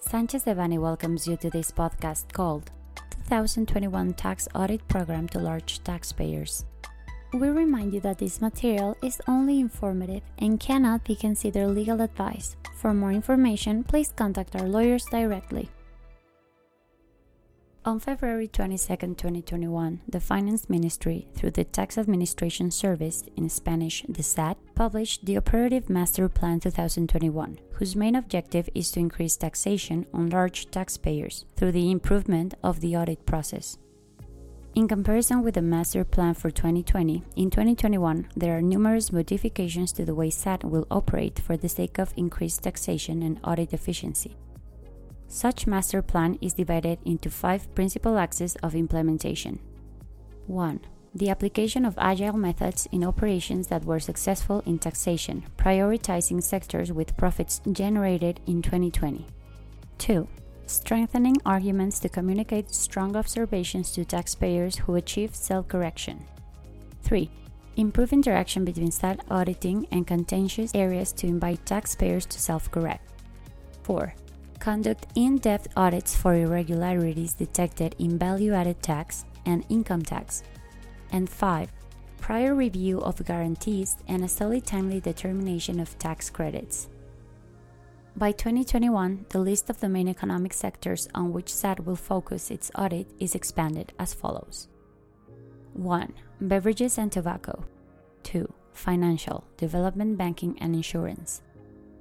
Sanchez Devanny welcomes you to this podcast called 2021 Tax Audit Program to Large Taxpayers. We remind you that this material is only informative and cannot be considered legal advice. For more information, please contact our lawyers directly. On February 22, 2021, the Finance Ministry, through the Tax Administration Service, in Spanish, the SAT, published the Operative Master Plan 2021, whose main objective is to increase taxation on large taxpayers through the improvement of the audit process. In comparison with the Master Plan for 2020, in 2021 there are numerous modifications to the way SAT will operate for the sake of increased taxation and audit efficiency. Such master plan is divided into five principal axes of implementation. 1. The application of agile methods in operations that were successful in taxation, prioritizing sectors with profits generated in 2020. 2. Strengthening arguments to communicate strong observations to taxpayers who achieve self correction. 3. Improve interaction between SAT auditing and contentious areas to invite taxpayers to self correct. 4 conduct in depth audits for irregularities detected in value added tax and income tax. And 5. Prior review of guarantees and a solid timely determination of tax credits. By 2021, the list of the main economic sectors on which SAT will focus its audit is expanded as follows 1. Beverages and tobacco. 2. Financial, development banking and insurance.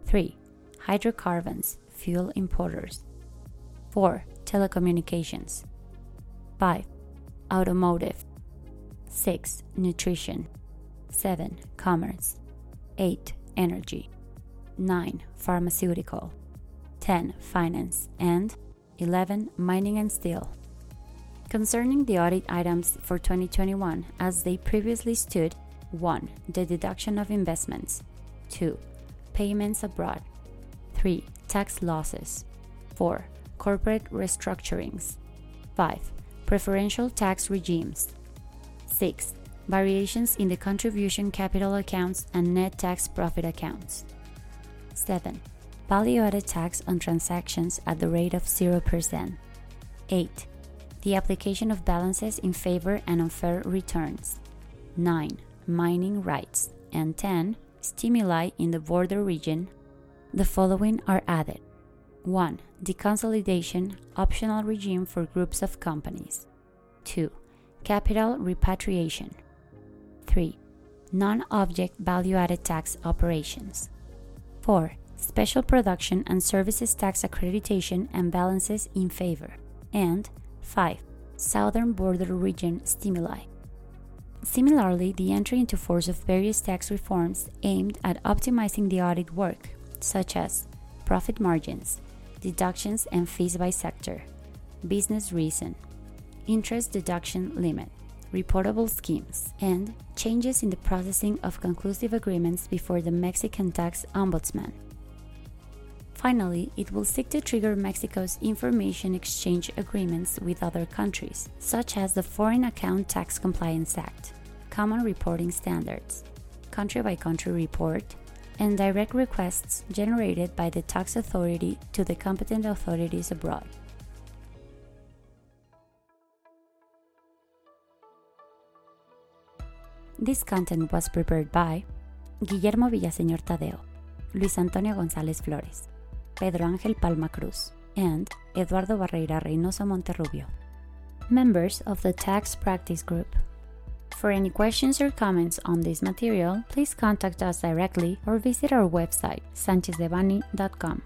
3. Hydrocarbons, fuel importers. 4. Telecommunications. 5. Automotive. 6. Nutrition. 7. Commerce. 8. Energy. 9. Pharmaceutical. 10. Finance. And 11. Mining and steel. Concerning the audit items for 2021, as they previously stood 1. The deduction of investments. 2. Payments abroad. 3 tax losses. 4. Corporate restructurings. 5. Preferential tax regimes. 6. Variations in the contribution capital accounts and net tax profit accounts. 7. Value added tax on transactions at the rate of 0%. 8. The application of balances in favor and unfair returns. 9. Mining rights. And 10. Stimuli in the border region the following are added 1. Deconsolidation optional regime for groups of companies. 2. Capital repatriation. 3. Non object value added tax operations. 4. Special production and services tax accreditation and balances in favor. And 5. Southern border region stimuli. Similarly, the entry into force of various tax reforms aimed at optimizing the audit work such as profit margins, deductions and fees by sector, business reason, interest deduction limit, reportable schemes, and changes in the processing of conclusive agreements before the Mexican Tax Ombudsman. Finally, it will seek to trigger Mexico's information exchange agreements with other countries, such as the Foreign Account Tax Compliance Act, Common Reporting Standards, Country by Country Report, and direct requests generated by the tax authority to the competent authorities abroad. This content was prepared by Guillermo Villaseñor Tadeo, Luis Antonio González Flores, Pedro Ángel Palma Cruz, and Eduardo Barreira Reynoso Monterrubio, members of the Tax Practice Group. For any questions or comments on this material, please contact us directly or visit our website, sanchezdevanny.com.